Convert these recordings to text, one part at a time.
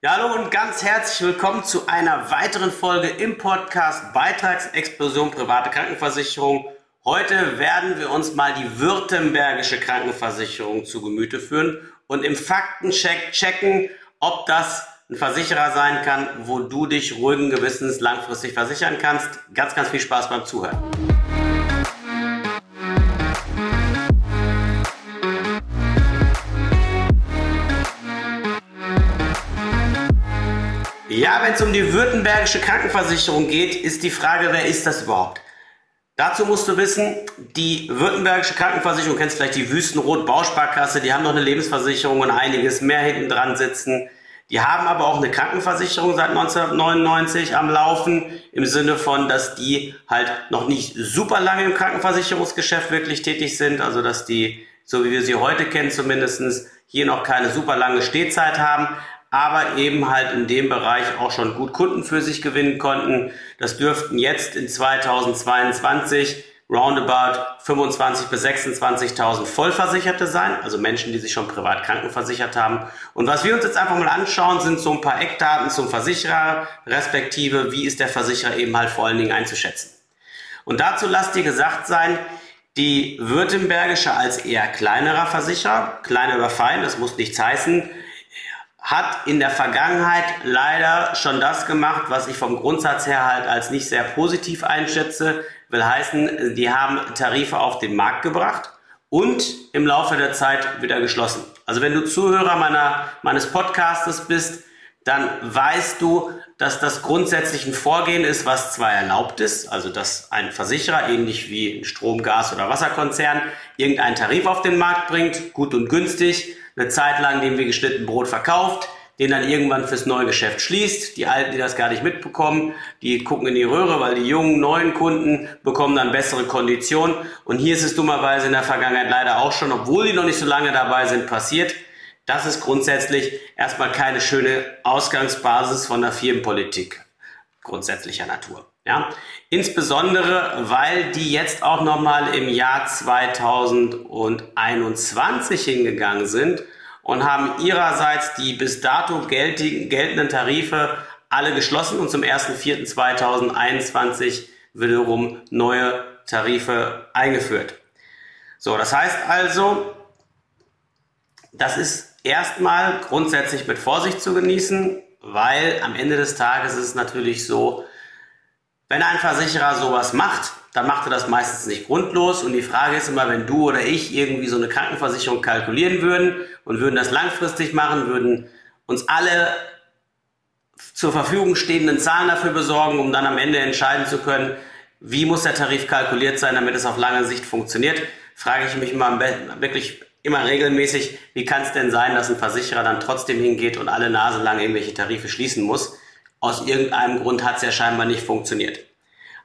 Ja, hallo und ganz herzlich willkommen zu einer weiteren Folge im Podcast Beitragsexplosion private Krankenversicherung. Heute werden wir uns mal die württembergische Krankenversicherung zu Gemüte führen und im Faktencheck checken, ob das ein Versicherer sein kann, wo du dich ruhigen Gewissens langfristig versichern kannst. Ganz, ganz viel Spaß beim Zuhören. Ja, wenn es um die württembergische Krankenversicherung geht, ist die Frage, wer ist das überhaupt? Dazu musst du wissen, die württembergische Krankenversicherung, du kennst vielleicht die Wüstenrot Bausparkasse, die haben noch eine Lebensversicherung und einiges mehr hinten dran sitzen. Die haben aber auch eine Krankenversicherung seit 1999 am Laufen, im Sinne von, dass die halt noch nicht super lange im Krankenversicherungsgeschäft wirklich tätig sind, also dass die, so wie wir sie heute kennen zumindestens hier noch keine super lange Stehzeit haben, aber eben halt in dem Bereich auch schon gut Kunden für sich gewinnen konnten. Das dürften jetzt in 2022 roundabout 25.000 bis 26.000 Vollversicherte sein, also Menschen, die sich schon privat krankenversichert haben. Und was wir uns jetzt einfach mal anschauen, sind so ein paar Eckdaten zum Versicherer, respektive wie ist der Versicherer eben halt vor allen Dingen einzuschätzen. Und dazu lasst dir gesagt sein, die Württembergische als eher kleinerer Versicherer, kleiner oder fein, das muss nichts heißen, hat in der Vergangenheit leider schon das gemacht, was ich vom Grundsatz her halt als nicht sehr positiv einschätze. Will heißen, die haben Tarife auf den Markt gebracht und im Laufe der Zeit wieder geschlossen. Also wenn du Zuhörer meiner, meines Podcastes bist, dann weißt du, dass das grundsätzlich ein Vorgehen ist, was zwar erlaubt ist, also dass ein Versicherer, ähnlich wie ein Strom-, Gas- oder Wasserkonzern, irgendeinen Tarif auf den Markt bringt, gut und günstig, eine Zeit lang dem wie geschnitten Brot verkauft, den dann irgendwann fürs neue Geschäft schließt. Die Alten, die das gar nicht mitbekommen, die gucken in die Röhre, weil die jungen, neuen Kunden bekommen dann bessere Konditionen. Und hier ist es dummerweise in der Vergangenheit leider auch schon, obwohl die noch nicht so lange dabei sind, passiert. Das ist grundsätzlich erstmal keine schöne Ausgangsbasis von der Firmenpolitik grundsätzlicher Natur. Ja, insbesondere, weil die jetzt auch nochmal im Jahr 2021 hingegangen sind und haben ihrerseits die bis dato geltenden Tarife alle geschlossen und zum 1.4.2021 wiederum neue Tarife eingeführt. So, das heißt also, das ist erstmal grundsätzlich mit Vorsicht zu genießen, weil am Ende des Tages ist es natürlich so, wenn ein Versicherer sowas macht, dann macht er das meistens nicht grundlos. Und die Frage ist immer, wenn du oder ich irgendwie so eine Krankenversicherung kalkulieren würden und würden das langfristig machen, würden uns alle zur Verfügung stehenden Zahlen dafür besorgen, um dann am Ende entscheiden zu können, wie muss der Tarif kalkuliert sein, damit es auf lange Sicht funktioniert, frage ich mich mal wirklich immer regelmäßig, wie kann es denn sein, dass ein Versicherer dann trotzdem hingeht und alle Nase lang irgendwelche Tarife schließen muss? Aus irgendeinem Grund hat es ja scheinbar nicht funktioniert.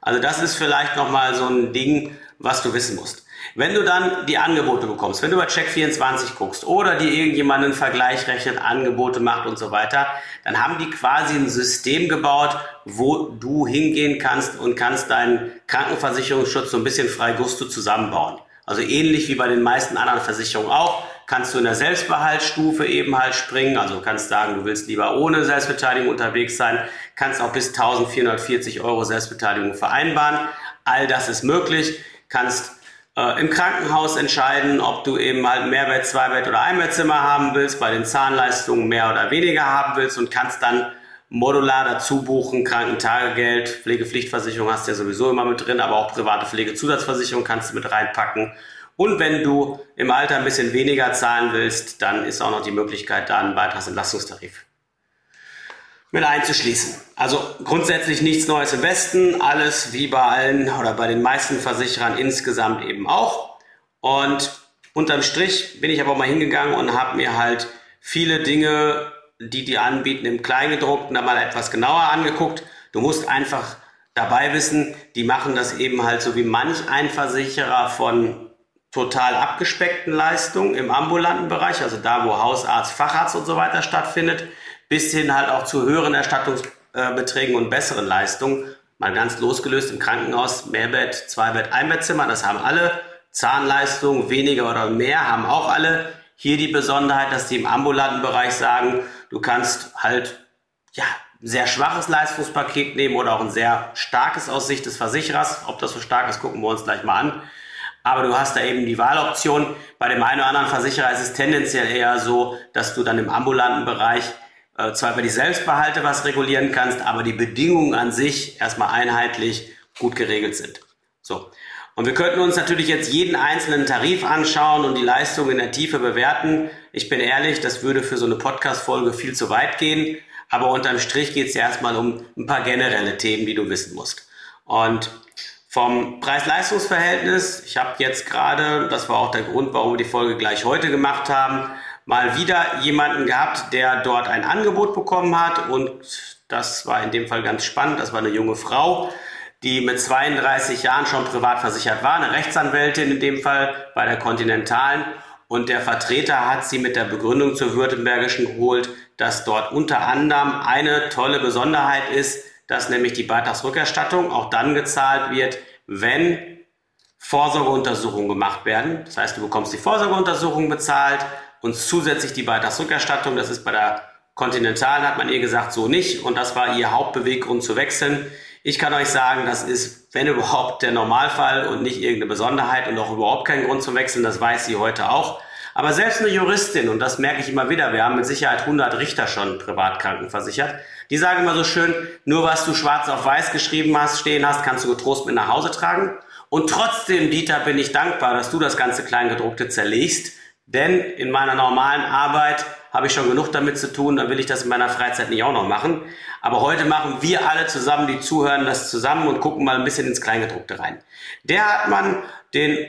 Also das ist vielleicht nochmal so ein Ding, was du wissen musst. Wenn du dann die Angebote bekommst, wenn du bei Check24 guckst oder dir irgendjemand einen Vergleich rechnet, Angebote macht und so weiter, dann haben die quasi ein System gebaut, wo du hingehen kannst und kannst deinen Krankenversicherungsschutz so ein bisschen frei Gusto zusammenbauen. Also ähnlich wie bei den meisten anderen Versicherungen auch kannst du in der Selbstbehaltsstufe eben halt springen. Also du kannst sagen, du willst lieber ohne Selbstbeteiligung unterwegs sein, kannst auch bis 1440 Euro Selbstbeteiligung vereinbaren. All das ist möglich. Kannst äh, im Krankenhaus entscheiden, ob du eben halt Mehrbett, Zweibett oder Einbettzimmer haben willst, bei den Zahnleistungen mehr oder weniger haben willst und kannst dann modular dazu buchen, Krankentagegeld, Pflegepflichtversicherung hast du ja sowieso immer mit drin, aber auch private Pflegezusatzversicherung kannst du mit reinpacken und wenn du im Alter ein bisschen weniger zahlen willst, dann ist auch noch die Möglichkeit, da einen Beitragsentlastungstarif mit einzuschließen. Also grundsätzlich nichts Neues im Westen, alles wie bei allen oder bei den meisten Versicherern insgesamt eben auch. Und unterm Strich bin ich aber mal hingegangen und habe mir halt viele Dinge, die die anbieten, im Kleingedruckten mal etwas genauer angeguckt. Du musst einfach dabei wissen, die machen das eben halt so wie manch ein Versicherer von total abgespeckten Leistungen im ambulanten Bereich, also da, wo Hausarzt, Facharzt und so weiter stattfindet, bis hin halt auch zu höheren Erstattungsbeträgen und besseren Leistungen. Mal ganz losgelöst im Krankenhaus, Mehrbett, Zweibett, Einbettzimmer, das haben alle. Zahnleistungen, weniger oder mehr, haben auch alle. Hier die Besonderheit, dass die im ambulanten Bereich sagen, Du kannst halt, ja, ein sehr schwaches Leistungspaket nehmen oder auch ein sehr starkes aus Sicht des Versicherers. Ob das so stark ist, gucken wir uns gleich mal an. Aber du hast da eben die Wahloption. Bei dem einen oder anderen Versicherer ist es tendenziell eher so, dass du dann im ambulanten Bereich äh, zwar über die Selbstbehalte was regulieren kannst, aber die Bedingungen an sich erstmal einheitlich gut geregelt sind. So. Und wir könnten uns natürlich jetzt jeden einzelnen Tarif anschauen und die Leistung in der Tiefe bewerten. Ich bin ehrlich, das würde für so eine Podcast-Folge viel zu weit gehen. Aber unterm Strich geht es ja erstmal um ein paar generelle Themen, die du wissen musst. Und vom Preis-Leistungs-Verhältnis, ich habe jetzt gerade, das war auch der Grund, warum wir die Folge gleich heute gemacht haben, mal wieder jemanden gehabt, der dort ein Angebot bekommen hat und das war in dem Fall ganz spannend. Das war eine junge Frau, die mit 32 Jahren schon privat versichert war, eine Rechtsanwältin in dem Fall bei der Continentalen. Und der Vertreter hat sie mit der Begründung zur Württembergischen geholt, dass dort unter anderem eine tolle Besonderheit ist, dass nämlich die Beitragsrückerstattung auch dann gezahlt wird, wenn Vorsorgeuntersuchungen gemacht werden. Das heißt, du bekommst die Vorsorgeuntersuchung bezahlt und zusätzlich die Beitragsrückerstattung. Das ist bei der Continentalen, hat man ihr gesagt, so nicht. Und das war ihr Hauptbeweggrund zu wechseln. Ich kann euch sagen, das ist, wenn überhaupt, der Normalfall und nicht irgendeine Besonderheit und auch überhaupt kein Grund zum Wechseln. Das weiß sie heute auch. Aber selbst eine Juristin, und das merke ich immer wieder, wir haben mit Sicherheit 100 Richter schon privat krankenversichert, die sagen immer so schön, nur was du schwarz auf weiß geschrieben hast, stehen hast, kannst du getrost mit nach Hause tragen. Und trotzdem, Dieter, bin ich dankbar, dass du das ganze Kleingedruckte zerlegst, denn in meiner normalen Arbeit habe ich schon genug damit zu tun, dann will ich das in meiner Freizeit nicht auch noch machen. Aber heute machen wir alle zusammen, die zuhören, das zusammen und gucken mal ein bisschen ins Kleingedruckte rein. Der hat man den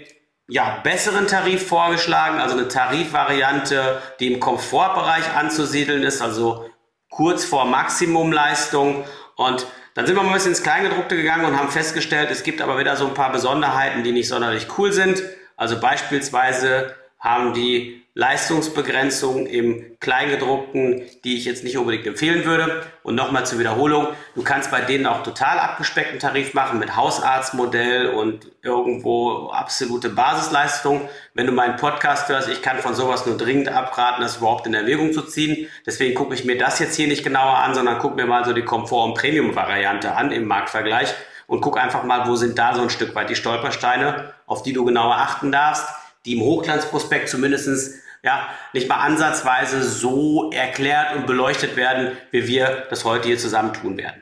ja, besseren Tarif vorgeschlagen, also eine Tarifvariante, die im Komfortbereich anzusiedeln ist, also kurz vor Maximumleistung. Und dann sind wir mal ein bisschen ins Kleingedruckte gegangen und haben festgestellt, es gibt aber wieder so ein paar Besonderheiten, die nicht sonderlich cool sind. Also beispielsweise haben die Leistungsbegrenzung im Kleingedruckten, die ich jetzt nicht unbedingt empfehlen würde. Und nochmal zur Wiederholung, du kannst bei denen auch total abgespeckten Tarif machen mit Hausarztmodell und irgendwo absolute Basisleistung. Wenn du meinen Podcast hörst, ich kann von sowas nur dringend abraten, das überhaupt in Erwägung zu ziehen. Deswegen gucke ich mir das jetzt hier nicht genauer an, sondern gucke mir mal so die Komfort- und Premium-Variante an im Marktvergleich und guck einfach mal, wo sind da so ein Stück weit die Stolpersteine, auf die du genauer achten darfst, die im Hochglanzprospekt zumindestens ja, nicht mal ansatzweise so erklärt und beleuchtet werden, wie wir das heute hier zusammen tun werden.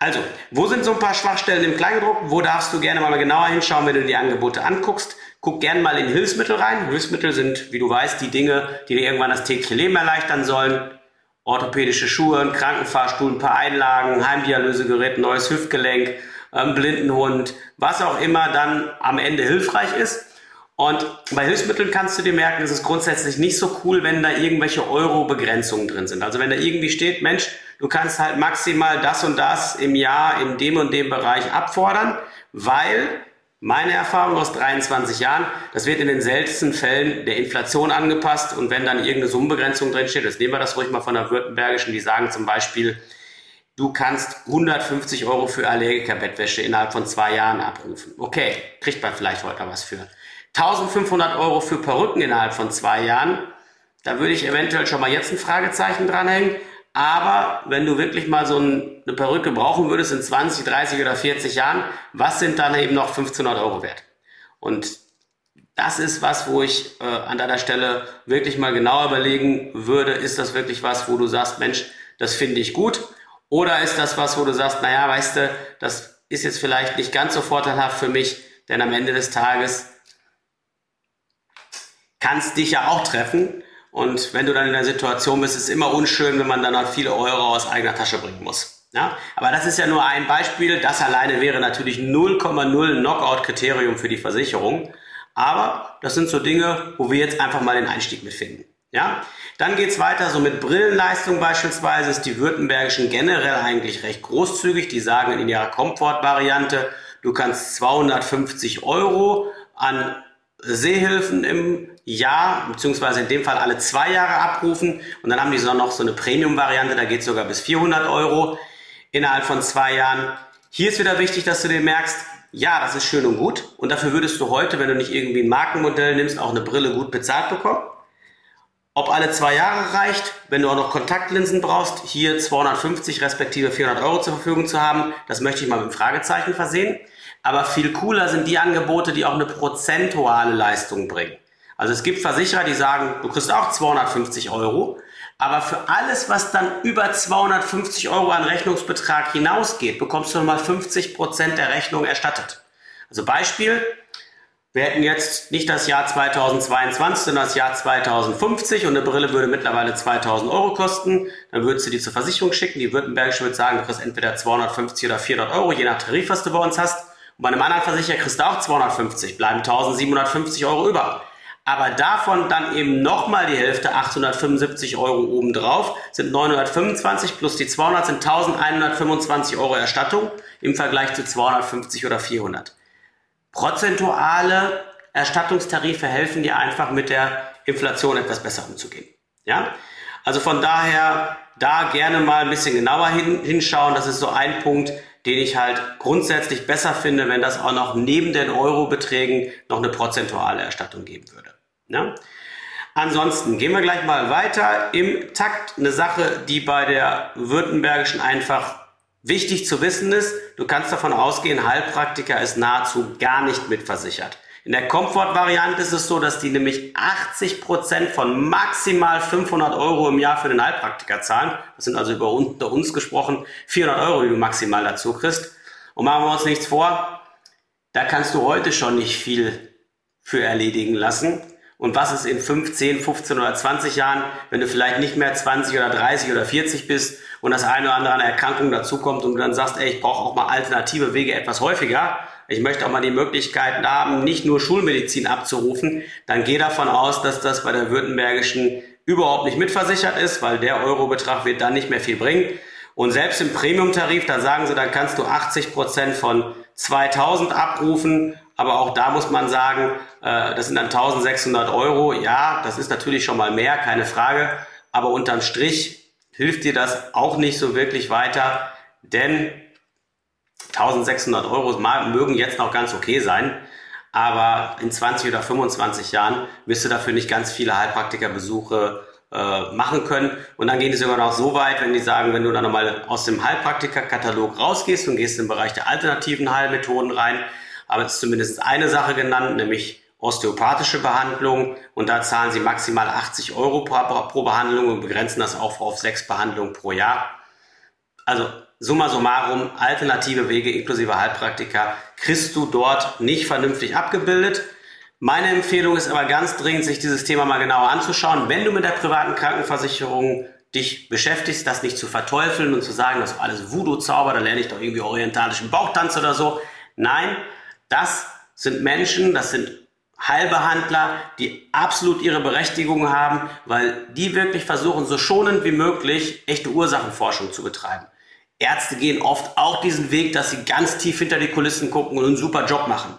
Also, wo sind so ein paar Schwachstellen im Kleingedruck? Wo darfst du gerne mal genauer hinschauen, wenn du die Angebote anguckst? Guck gerne mal in Hilfsmittel rein. Hilfsmittel sind, wie du weißt, die Dinge, die dir irgendwann das tägliche Leben erleichtern sollen. Orthopädische Schuhe, ein Krankenfahrstuhl, ein paar Einlagen, Heimdialysegerät, neues Hüftgelenk, ein Blindenhund, was auch immer dann am Ende hilfreich ist. Und bei Hilfsmitteln kannst du dir merken, es ist grundsätzlich nicht so cool, wenn da irgendwelche Euro-Begrenzungen drin sind. Also wenn da irgendwie steht, Mensch, du kannst halt maximal das und das im Jahr in dem und dem Bereich abfordern, weil meine Erfahrung aus 23 Jahren, das wird in den seltensten Fällen der Inflation angepasst und wenn dann irgendeine Summenbegrenzung drin steht, jetzt nehmen wir das ruhig mal von der Württembergischen, die sagen zum Beispiel, du kannst 150 Euro für Allergikerbettwäsche innerhalb von zwei Jahren abrufen. Okay, kriegt man vielleicht heute was für. 1500 Euro für Perücken innerhalb von zwei Jahren. Da würde ich eventuell schon mal jetzt ein Fragezeichen dranhängen. Aber wenn du wirklich mal so eine Perücke brauchen würdest in 20, 30 oder 40 Jahren, was sind dann eben noch 1500 Euro wert? Und das ist was, wo ich äh, an deiner Stelle wirklich mal genau überlegen würde, ist das wirklich was, wo du sagst, Mensch, das finde ich gut? Oder ist das was, wo du sagst, naja, weißt du, das ist jetzt vielleicht nicht ganz so vorteilhaft für mich, denn am Ende des Tages kann es dich ja auch treffen. Und wenn du dann in der Situation bist, ist es immer unschön, wenn man dann halt viele Euro aus eigener Tasche bringen muss. Ja? Aber das ist ja nur ein Beispiel. Das alleine wäre natürlich 0,0 Knockout-Kriterium für die Versicherung. Aber das sind so Dinge, wo wir jetzt einfach mal den Einstieg mitfinden. Ja? Dann geht's weiter, so mit Brillenleistung beispielsweise ist die Württembergischen generell eigentlich recht großzügig. Die sagen in ihrer Komfortvariante, du kannst 250 Euro an Sehhilfen im Jahr, beziehungsweise in dem Fall alle zwei Jahre abrufen. Und dann haben die so noch so eine Premium-Variante, da geht sogar bis 400 Euro innerhalb von zwei Jahren. Hier ist wieder wichtig, dass du dir merkst, ja, das ist schön und gut. Und dafür würdest du heute, wenn du nicht irgendwie ein Markenmodell nimmst, auch eine Brille gut bezahlt bekommen. Ob alle zwei Jahre reicht, wenn du auch noch Kontaktlinsen brauchst, hier 250 respektive 400 Euro zur Verfügung zu haben, das möchte ich mal mit einem Fragezeichen versehen. Aber viel cooler sind die Angebote, die auch eine prozentuale Leistung bringen. Also es gibt Versicherer, die sagen, du kriegst auch 250 Euro, aber für alles, was dann über 250 Euro an Rechnungsbetrag hinausgeht, bekommst du nochmal 50 Prozent der Rechnung erstattet. Also Beispiel, wir hätten jetzt nicht das Jahr 2022, sondern das Jahr 2050 und eine Brille würde mittlerweile 2000 Euro kosten. Dann würdest du die zur Versicherung schicken. Die Württembergische würde sagen, du kriegst entweder 250 oder 400 Euro, je nach Tarif, was du bei uns hast. Und bei einem anderen Versicherer kriegst du auch 250, bleiben 1750 Euro über. Aber davon dann eben nochmal die Hälfte, 875 Euro obendrauf, sind 925 plus die 200 sind 1125 Euro Erstattung im Vergleich zu 250 oder 400. Prozentuale Erstattungstarife helfen dir einfach mit der Inflation etwas besser umzugehen. Ja? Also von daher da gerne mal ein bisschen genauer hin, hinschauen. Das ist so ein Punkt, den ich halt grundsätzlich besser finde, wenn das auch noch neben den Eurobeträgen noch eine prozentuale Erstattung geben würde. Ja? Ansonsten gehen wir gleich mal weiter. Im Takt eine Sache, die bei der Württembergischen einfach wichtig zu wissen ist, du kannst davon ausgehen, Heilpraktiker ist nahezu gar nicht mitversichert. In der Komfortvariante ist es so, dass die nämlich 80 Prozent von maximal 500 Euro im Jahr für den Heilpraktiker zahlen. Das sind also über unter uns gesprochen 400 Euro, die du maximal dazu kriegst. Und machen wir uns nichts vor, da kannst du heute schon nicht viel für erledigen lassen. Und was ist in 5, 10, 15 oder 20 Jahren, wenn du vielleicht nicht mehr 20 oder 30 oder 40 bist und das eine oder andere an Erkrankung dazukommt und du dann sagst, ey, ich brauche auch mal alternative Wege etwas häufiger, ich möchte auch mal die Möglichkeiten haben, nicht nur Schulmedizin abzurufen, dann geh davon aus, dass das bei der Württembergischen überhaupt nicht mitversichert ist, weil der Eurobetrag wird dann nicht mehr viel bringen. Und selbst im Premium-Tarif, da sagen sie, dann kannst du 80 Prozent von 2000 abrufen. Aber auch da muss man sagen, äh, das sind dann 1600 Euro. Ja, das ist natürlich schon mal mehr, keine Frage. Aber unterm Strich hilft dir das auch nicht so wirklich weiter, denn 1600 Euro mögen jetzt noch ganz okay sein, aber in 20 oder 25 Jahren wirst du dafür nicht ganz viele Heilpraktikerbesuche äh, machen können. Und dann gehen die sogar noch so weit, wenn die sagen, wenn du dann nochmal aus dem Heilpraktikerkatalog rausgehst und gehst im Bereich der alternativen Heilmethoden rein, aber ist zumindest eine Sache genannt, nämlich osteopathische Behandlung und da zahlen sie maximal 80 Euro pro, Behandlung und begrenzen das auch auf sechs Behandlungen pro Jahr. Also summa summarum, alternative Wege inklusive Heilpraktiker kriegst du dort nicht vernünftig abgebildet. Meine Empfehlung ist aber ganz dringend, sich dieses Thema mal genauer anzuschauen. Wenn du mit der privaten Krankenversicherung dich beschäftigst, das nicht zu verteufeln und zu sagen, das ist alles Voodoo-Zauber, da lerne ich doch irgendwie orientalischen Bauchtanz oder so. Nein, das sind Menschen, das sind Heilbehandler, die absolut ihre Berechtigung haben, weil die wirklich versuchen, so schonend wie möglich echte Ursachenforschung zu betreiben. Ärzte gehen oft auch diesen Weg, dass sie ganz tief hinter die Kulissen gucken und einen super Job machen.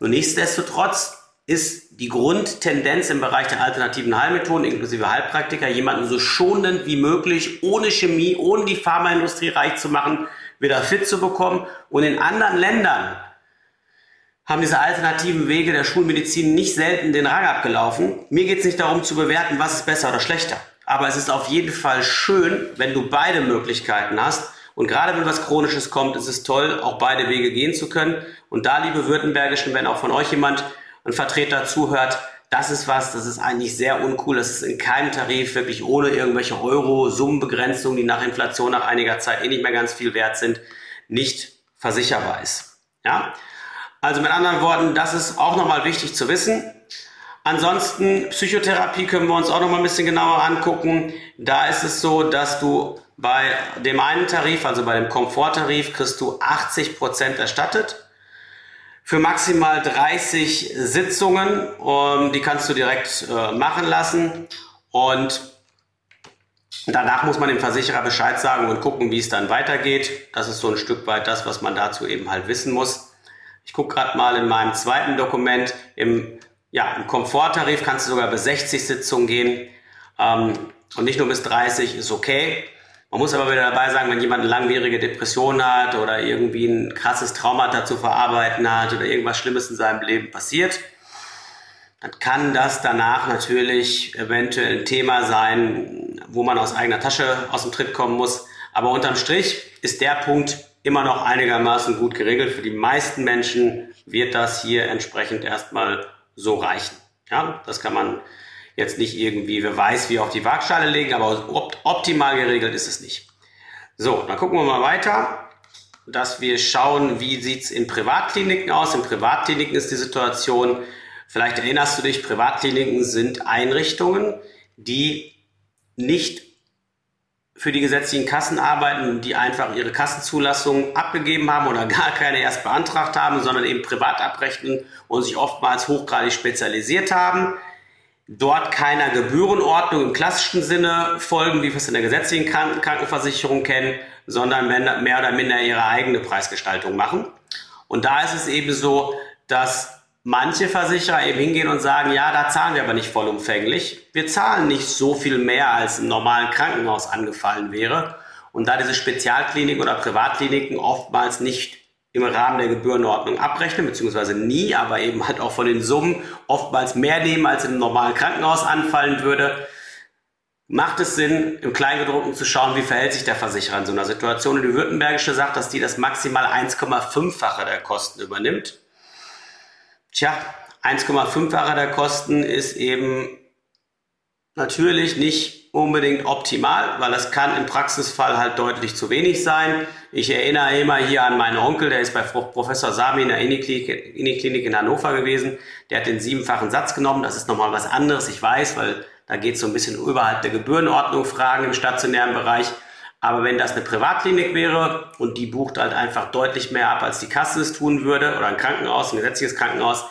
Nur nichtsdestotrotz ist die Grundtendenz im Bereich der alternativen Heilmethoden inklusive Heilpraktiker, jemanden so schonend wie möglich, ohne Chemie, ohne die Pharmaindustrie reich zu machen, wieder fit zu bekommen. Und in anderen Ländern haben diese alternativen Wege der Schulmedizin nicht selten den Rang abgelaufen. Mir geht es nicht darum zu bewerten, was ist besser oder schlechter. Aber es ist auf jeden Fall schön, wenn du beide Möglichkeiten hast und gerade wenn was Chronisches kommt, ist es toll, auch beide Wege gehen zu können. Und da, liebe Württembergischen, wenn auch von euch jemand, ein Vertreter zuhört, das ist was, das ist eigentlich sehr uncool. Das ist in keinem Tarif wirklich ohne irgendwelche Euro-Summenbegrenzungen, die nach Inflation nach einiger Zeit eh nicht mehr ganz viel wert sind, nicht versicherbar ist. Ja? Also mit anderen Worten, das ist auch nochmal wichtig zu wissen. Ansonsten Psychotherapie können wir uns auch nochmal ein bisschen genauer angucken. Da ist es so, dass du bei dem einen Tarif, also bei dem Komforttarif, kriegst du 80 Prozent erstattet. Für maximal 30 Sitzungen, um, ähm, die kannst du direkt äh, machen lassen. Und danach muss man dem Versicherer Bescheid sagen und gucken, wie es dann weitergeht. Das ist so ein Stück weit das, was man dazu eben halt wissen muss. Ich gucke gerade mal in meinem zweiten Dokument. Im, ja, im Komforttarif kannst du sogar bis 60 Sitzungen gehen. Ähm, und nicht nur bis 30 ist okay. Man muss aber wieder dabei sagen, wenn jemand eine langwierige Depression hat oder irgendwie ein krasses Trauma zu verarbeiten hat oder irgendwas Schlimmes in seinem Leben passiert, dann kann das danach natürlich eventuell ein Thema sein, wo man aus eigener Tasche aus dem Tritt kommen muss. Aber unterm Strich ist der Punkt immer noch einigermaßen gut geregelt. Für die meisten Menschen wird das hier entsprechend erstmal so reichen. Ja, das kann man jetzt nicht irgendwie, wer weiß, wie auf die Waagschale legen, aber optimal geregelt ist es nicht. So, dann gucken wir mal weiter dass wir schauen, wie sieht's in Privatkliniken aus. In Privatkliniken ist die Situation, vielleicht erinnerst du dich, Privatkliniken sind Einrichtungen, die nicht für die gesetzlichen Kassen arbeiten, die einfach ihre Kassenzulassung abgegeben haben oder gar keine erst beantragt haben, sondern eben privat abrechnen und sich oftmals hochgradig spezialisiert haben dort keiner Gebührenordnung im klassischen Sinne folgen, wie wir es in der gesetzlichen Krankenversicherung kennen, sondern mehr oder minder ihre eigene Preisgestaltung machen. Und da ist es eben so, dass manche Versicherer eben hingehen und sagen, ja, da zahlen wir aber nicht vollumfänglich. Wir zahlen nicht so viel mehr, als im normalen Krankenhaus angefallen wäre. Und da diese Spezialkliniken oder Privatkliniken oftmals nicht im Rahmen der Gebührenordnung abrechnen, beziehungsweise nie, aber eben halt auch von den Summen oftmals mehr nehmen, als im normalen Krankenhaus anfallen würde, macht es Sinn, im Kleingedruckten zu schauen, wie verhält sich der Versicherer in so einer Situation. Und die Württembergische sagt, dass die das maximal 1,5-fache der Kosten übernimmt. Tja, 1,5-fache der Kosten ist eben natürlich nicht unbedingt optimal, weil das kann im Praxisfall halt deutlich zu wenig sein. Ich erinnere immer hier an meinen Onkel, der ist bei Professor Sami in der Uniklinik in Hannover gewesen. Der hat den siebenfachen Satz genommen. Das ist nochmal was anderes, ich weiß, weil da geht es so ein bisschen überhalb der Gebührenordnung Fragen im stationären Bereich. Aber wenn das eine Privatklinik wäre und die bucht halt einfach deutlich mehr ab, als die Kasse es tun würde, oder ein Krankenhaus, ein gesetzliches Krankenhaus,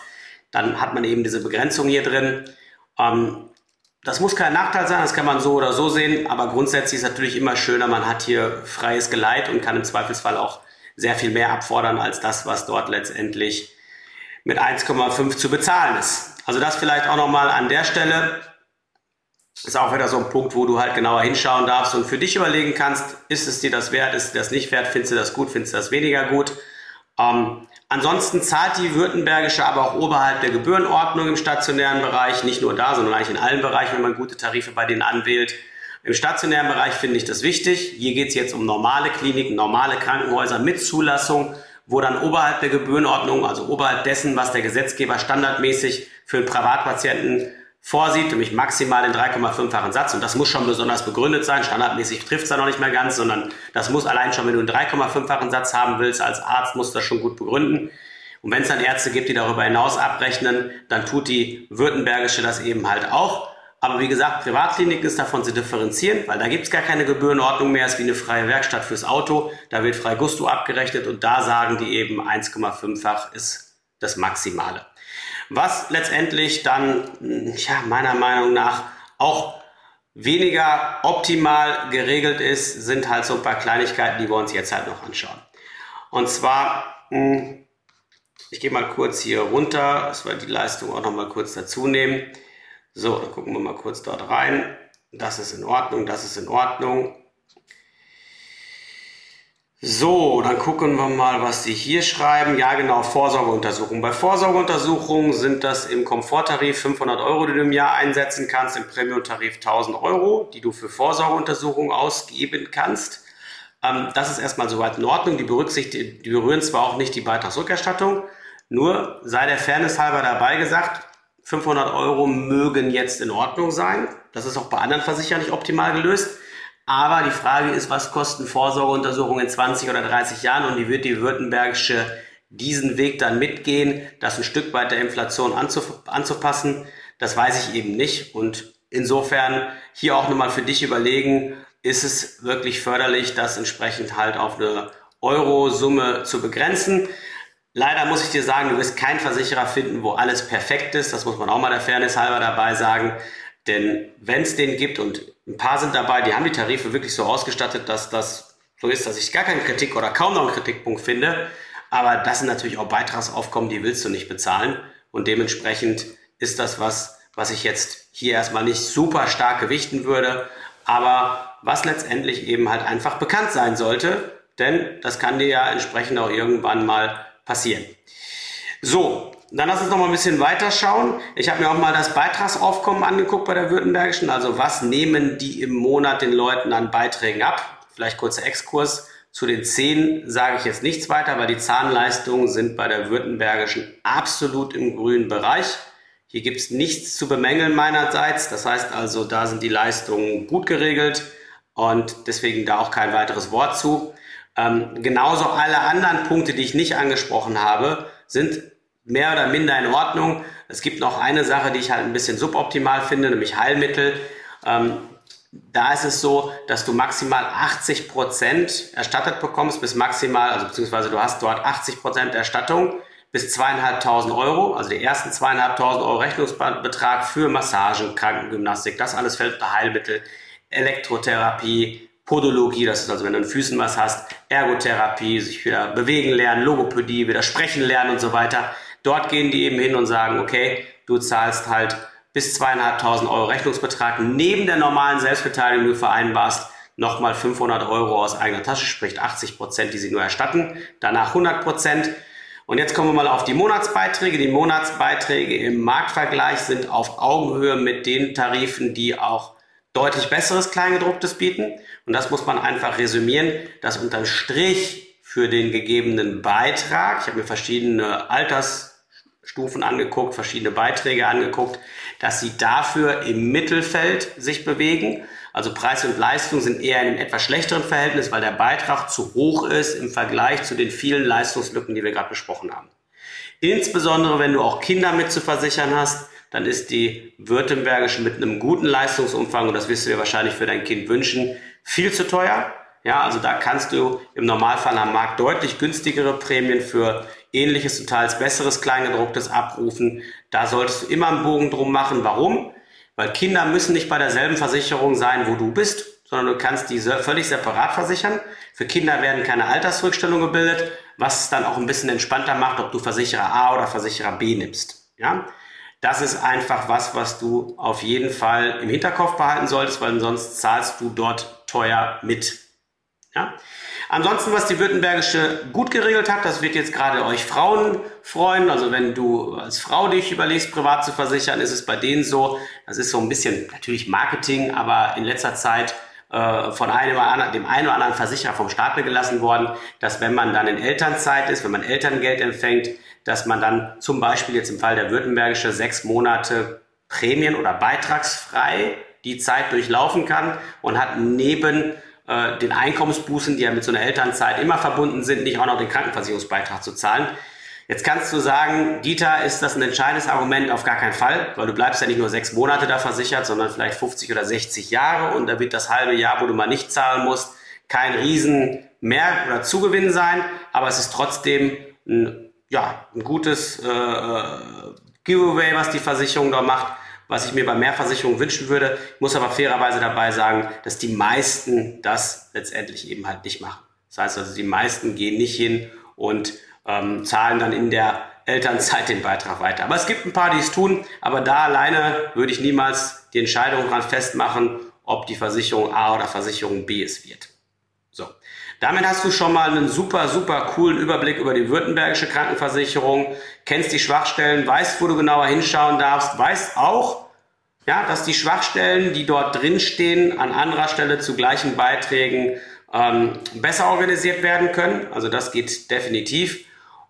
dann hat man eben diese Begrenzung hier drin. Ähm, das muss kein Nachteil sein, das kann man so oder so sehen, aber grundsätzlich ist es natürlich immer schöner, man hat hier freies Geleit und kann im Zweifelsfall auch sehr viel mehr abfordern als das, was dort letztendlich mit 1,5 zu bezahlen ist. Also das vielleicht auch nochmal an der Stelle. Ist auch wieder so ein Punkt, wo du halt genauer hinschauen darfst und für dich überlegen kannst, ist es dir das wert, ist dir das nicht wert, findest du das gut, findest du das weniger gut. Ähm, Ansonsten zahlt die Württembergische aber auch oberhalb der Gebührenordnung im stationären Bereich, nicht nur da, sondern eigentlich in allen Bereichen, wenn man gute Tarife bei denen anwählt. Im stationären Bereich finde ich das wichtig. Hier geht es jetzt um normale Kliniken, normale Krankenhäuser mit Zulassung, wo dann oberhalb der Gebührenordnung, also oberhalb dessen, was der Gesetzgeber standardmäßig für einen Privatpatienten vorsieht, nämlich maximal den 3,5-fachen Satz. Und das muss schon besonders begründet sein. Standardmäßig trifft es da noch nicht mehr ganz, sondern das muss allein schon, wenn du einen 3,5-fachen Satz haben willst, als Arzt musst du das schon gut begründen. Und wenn es dann Ärzte gibt, die darüber hinaus abrechnen, dann tut die Württembergische das eben halt auch. Aber wie gesagt, Privatklinik ist davon zu differenzieren, weil da gibt es gar keine Gebührenordnung mehr, es ist wie eine freie Werkstatt fürs Auto. Da wird frei Gusto abgerechnet und da sagen die eben 1,5-fach ist das Maximale. Was letztendlich dann, ja, meiner Meinung nach auch weniger optimal geregelt ist, sind halt so ein paar Kleinigkeiten, die wir uns jetzt halt noch anschauen. Und zwar, hm, ich gehe mal kurz hier runter, dass wir die Leistung auch noch mal kurz dazu nehmen. So, dann gucken wir mal kurz dort rein. Das ist in Ordnung, das ist in Ordnung. So, dann gucken wir mal, was Sie hier schreiben. Ja, genau, Vorsorgeuntersuchungen. Bei Vorsorgeuntersuchungen sind das im Komforttarif 500 Euro, die du im Jahr einsetzen kannst, im Premium-Tarif 1000 Euro, die du für Vorsorgeuntersuchungen ausgeben kannst. Ähm, das ist erstmal soweit in Ordnung. Die, berücksichtigen, die berühren zwar auch nicht die Beitragsrückerstattung, nur sei der Fairness halber dabei gesagt, 500 Euro mögen jetzt in Ordnung sein. Das ist auch bei anderen Versicherern nicht optimal gelöst. Aber die Frage ist, was kosten Vorsorgeuntersuchungen in 20 oder 30 Jahren und wie wird die Württembergische diesen Weg dann mitgehen, das ein Stück weit der Inflation anzupassen? Das weiß ich eben nicht. Und insofern hier auch nochmal für dich überlegen, ist es wirklich förderlich, das entsprechend halt auf eine Euro-Summe zu begrenzen. Leider muss ich dir sagen, du wirst keinen Versicherer finden, wo alles perfekt ist. Das muss man auch mal der Fairness halber dabei sagen. Denn wenn es den gibt und ein paar sind dabei, die haben die Tarife wirklich so ausgestattet, dass das so ist, dass ich gar keine Kritik oder kaum noch einen Kritikpunkt finde. Aber das sind natürlich auch Beitragsaufkommen, die willst du nicht bezahlen. Und dementsprechend ist das was, was ich jetzt hier erstmal nicht super stark gewichten würde, aber was letztendlich eben halt einfach bekannt sein sollte, denn das kann dir ja entsprechend auch irgendwann mal passieren. So, dann lass uns noch mal ein bisschen weiter schauen. Ich habe mir auch mal das Beitragsaufkommen angeguckt bei der Württembergischen. Also was nehmen die im Monat den Leuten an Beiträgen ab? Vielleicht kurzer Exkurs. Zu den zehn sage ich jetzt nichts weiter, weil die Zahnleistungen sind bei der Württembergischen absolut im grünen Bereich. Hier gibt es nichts zu bemängeln meinerseits. Das heißt also, da sind die Leistungen gut geregelt und deswegen da auch kein weiteres Wort zu. Ähm, genauso alle anderen Punkte, die ich nicht angesprochen habe, sind mehr oder minder in Ordnung. Es gibt noch eine Sache, die ich halt ein bisschen suboptimal finde, nämlich Heilmittel. Ähm, da ist es so, dass du maximal 80 Prozent erstattet bekommst, bis maximal, also beziehungsweise du hast dort 80 Prozent Erstattung bis zweieinhalbtausend Euro, also die ersten zweieinhalbtausend Euro Rechnungsbetrag für Massagen, Krankengymnastik, das alles fällt unter Heilmittel, Elektrotherapie, Podologie, das ist also, wenn du in Füßen was hast, Ergotherapie, sich wieder bewegen lernen, Logopädie, wieder sprechen lernen und so weiter. Dort gehen die eben hin und sagen, okay, du zahlst halt bis zweieinhalbtausend Euro Rechnungsbetrag neben der normalen Selbstbeteiligung, die du vereinbarst, nochmal 500 Euro aus eigener Tasche, sprich 80 Prozent, die sie nur erstatten, danach 100 Prozent. Und jetzt kommen wir mal auf die Monatsbeiträge. Die Monatsbeiträge im Marktvergleich sind auf Augenhöhe mit den Tarifen, die auch deutlich besseres Kleingedrucktes bieten. Und das muss man einfach resümieren, dass unterm Strich für den gegebenen Beitrag, ich habe mir verschiedene Altersstufen angeguckt, verschiedene Beiträge angeguckt, dass sie dafür im Mittelfeld sich bewegen. Also Preis und Leistung sind eher in einem etwas schlechteren Verhältnis, weil der Beitrag zu hoch ist im Vergleich zu den vielen Leistungslücken, die wir gerade besprochen haben. Insbesondere wenn du auch Kinder mit zu versichern hast, dann ist die Württembergische mit einem guten Leistungsumfang, und das wirst du dir wahrscheinlich für dein Kind wünschen, viel zu teuer. Ja, also da kannst du im Normalfall am Markt deutlich günstigere Prämien für ähnliches und teils besseres Kleingedrucktes abrufen. Da solltest du immer einen Bogen drum machen. Warum? Weil Kinder müssen nicht bei derselben Versicherung sein, wo du bist, sondern du kannst diese völlig separat versichern. Für Kinder werden keine Altersrückstellungen gebildet, was es dann auch ein bisschen entspannter macht, ob du Versicherer A oder Versicherer B nimmst. Ja? Das ist einfach was, was du auf jeden Fall im Hinterkopf behalten solltest, weil sonst zahlst du dort teuer mit. Ja? Ansonsten, was die Württembergische gut geregelt hat, das wird jetzt gerade euch Frauen freuen. Also wenn du als Frau dich überlegst, privat zu versichern, ist es bei denen so, das ist so ein bisschen natürlich Marketing, aber in letzter Zeit äh, von einem anderen, dem einen oder anderen Versicherer vom Staat gelassen worden, dass wenn man dann in Elternzeit ist, wenn man Elterngeld empfängt, dass man dann zum Beispiel jetzt im Fall der Württembergische sechs Monate Prämien- oder beitragsfrei die Zeit durchlaufen kann und hat neben äh, den Einkommensbußen, die ja mit so einer Elternzeit immer verbunden sind, nicht auch noch den Krankenversicherungsbeitrag zu zahlen. Jetzt kannst du sagen, Dieter, ist das ein entscheidendes Argument? Auf gar keinen Fall, weil du bleibst ja nicht nur sechs Monate da versichert, sondern vielleicht 50 oder 60 Jahre und da wird das halbe Jahr, wo du mal nicht zahlen musst, kein riesen Mehr- oder Zugewinn sein, aber es ist trotzdem ein, ja, ein gutes äh, äh Giveaway, was die Versicherung da macht was ich mir bei mehr Versicherungen wünschen würde. Ich muss aber fairerweise dabei sagen, dass die meisten das letztendlich eben halt nicht machen. Das heißt also, die meisten gehen nicht hin und ähm, zahlen dann in der Elternzeit den Beitrag weiter. Aber es gibt ein paar, die es tun, aber da alleine würde ich niemals die Entscheidung dran festmachen, ob die Versicherung A oder Versicherung B es wird. Damit hast du schon mal einen super, super coolen Überblick über die württembergische Krankenversicherung, kennst die Schwachstellen, weißt, wo du genauer hinschauen darfst, weißt auch, ja, dass die Schwachstellen, die dort drinstehen, an anderer Stelle zu gleichen Beiträgen ähm, besser organisiert werden können. Also das geht definitiv.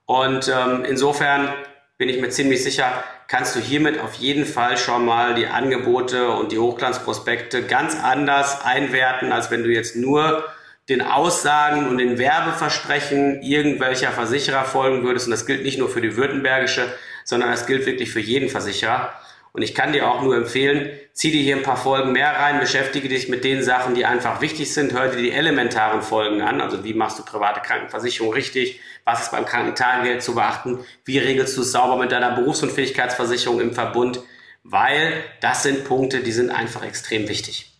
Und ähm, insofern bin ich mir ziemlich sicher, kannst du hiermit auf jeden Fall schon mal die Angebote und die Hochglanzprospekte ganz anders einwerten, als wenn du jetzt nur den Aussagen und den Werbeversprechen irgendwelcher Versicherer folgen würdest. Und das gilt nicht nur für die württembergische, sondern das gilt wirklich für jeden Versicherer. Und ich kann dir auch nur empfehlen, zieh dir hier ein paar Folgen mehr rein, beschäftige dich mit den Sachen, die einfach wichtig sind, hör dir die elementaren Folgen an. Also wie machst du private Krankenversicherung richtig? Was ist beim Krankentagegeld zu beachten? Wie regelst du es sauber mit deiner Berufsunfähigkeitsversicherung im Verbund? Weil das sind Punkte, die sind einfach extrem wichtig.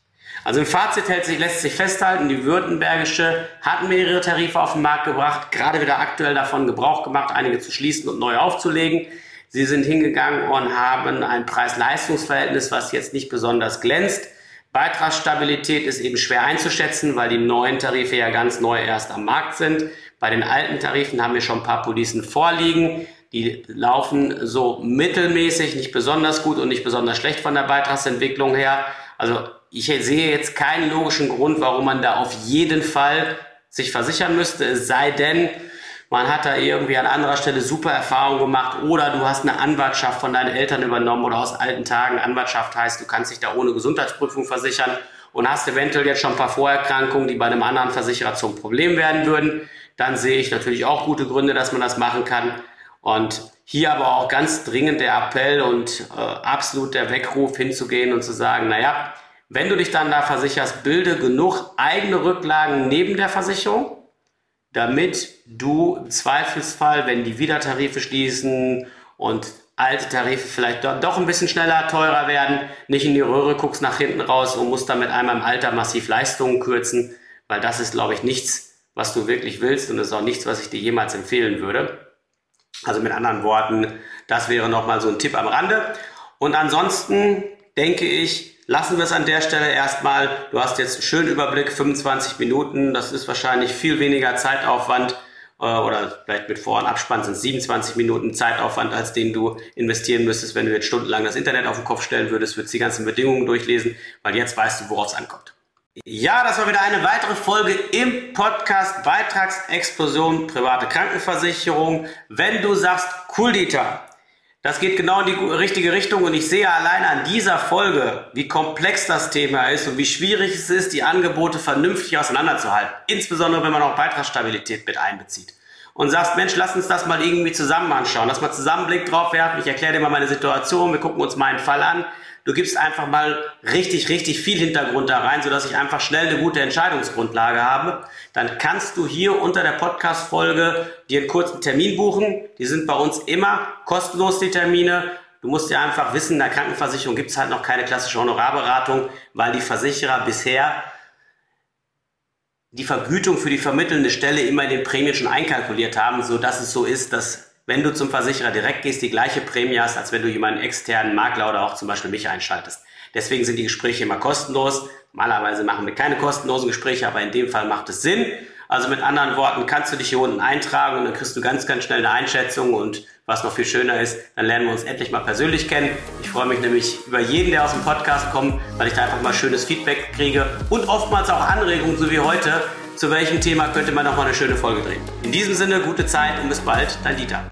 Also im Fazit hält sich, lässt sich festhalten, die Württembergische hat mehrere Tarife auf den Markt gebracht, gerade wieder aktuell davon Gebrauch gemacht, einige zu schließen und neu aufzulegen. Sie sind hingegangen und haben ein Preis-Leistungs-Verhältnis, was jetzt nicht besonders glänzt. Beitragsstabilität ist eben schwer einzuschätzen, weil die neuen Tarife ja ganz neu erst am Markt sind. Bei den alten Tarifen haben wir schon ein paar Policen vorliegen. die laufen so mittelmäßig, nicht besonders gut und nicht besonders schlecht von der Beitragsentwicklung her. Also ich sehe jetzt keinen logischen Grund, warum man da auf jeden Fall sich versichern müsste, es sei denn, man hat da irgendwie an anderer Stelle super Erfahrungen gemacht oder du hast eine Anwartschaft von deinen Eltern übernommen oder aus alten Tagen. Anwartschaft heißt, du kannst dich da ohne Gesundheitsprüfung versichern und hast eventuell jetzt schon ein paar Vorerkrankungen, die bei einem anderen Versicherer zum Problem werden würden. Dann sehe ich natürlich auch gute Gründe, dass man das machen kann. Und hier aber auch ganz dringend der Appell und äh, absolut der Weckruf hinzugehen und zu sagen, naja, wenn du dich dann da versicherst, bilde genug eigene Rücklagen neben der Versicherung damit du im Zweifelsfall, wenn die Wiedertarife schließen und alte Tarife vielleicht doch ein bisschen schneller, teurer werden, nicht in die Röhre guckst nach hinten raus und musst damit einmal im Alter massiv Leistungen kürzen, weil das ist, glaube ich, nichts, was du wirklich willst und ist auch nichts, was ich dir jemals empfehlen würde. Also mit anderen Worten, das wäre nochmal so ein Tipp am Rande. Und ansonsten denke ich, lassen wir es an der Stelle erstmal. Du hast jetzt einen schönen Überblick, 25 Minuten. Das ist wahrscheinlich viel weniger Zeitaufwand äh, oder vielleicht mit Vor- und Abspann sind es 27 Minuten Zeitaufwand, als den du investieren müsstest, wenn du jetzt stundenlang das Internet auf den Kopf stellen würdest, würdest die ganzen Bedingungen durchlesen, weil jetzt weißt du, worauf es ankommt. Ja, das war wieder eine weitere Folge im Podcast Beitragsexplosion private Krankenversicherung. Wenn du sagst, cool Dieter, das geht genau in die richtige Richtung und ich sehe alleine an dieser Folge, wie komplex das Thema ist und wie schwierig es ist, die Angebote vernünftig auseinanderzuhalten. Insbesondere, wenn man auch Beitragsstabilität mit einbezieht. Und sagst, Mensch, lass uns das mal irgendwie zusammen anschauen. Lass mal zusammen Blick drauf werfen. Ich erkläre dir mal meine Situation. Wir gucken uns meinen Fall an. Du gibst einfach mal richtig, richtig viel Hintergrund da rein, sodass ich einfach schnell eine gute Entscheidungsgrundlage habe. Dann kannst du hier unter der Podcast-Folge dir einen kurzen Termin buchen. Die sind bei uns immer kostenlos, die Termine. Du musst ja einfach wissen, in der Krankenversicherung gibt es halt noch keine klassische Honorarberatung, weil die Versicherer bisher die Vergütung für die vermittelnde Stelle immer in den Prämien schon einkalkuliert haben, so dass es so ist, dass wenn du zum Versicherer direkt gehst, die gleiche Prämie hast, als wenn du jemanden externen Makler oder auch zum Beispiel mich einschaltest. Deswegen sind die Gespräche immer kostenlos. Normalerweise machen wir keine kostenlosen Gespräche, aber in dem Fall macht es Sinn. Also mit anderen Worten, kannst du dich hier unten eintragen und dann kriegst du ganz, ganz schnell eine Einschätzung und was noch viel schöner ist, dann lernen wir uns endlich mal persönlich kennen. Ich freue mich nämlich über jeden, der aus dem Podcast kommt, weil ich da einfach mal schönes Feedback kriege und oftmals auch Anregungen, so wie heute, zu welchem Thema könnte man noch mal eine schöne Folge drehen. In diesem Sinne, gute Zeit und bis bald, dein Dieter.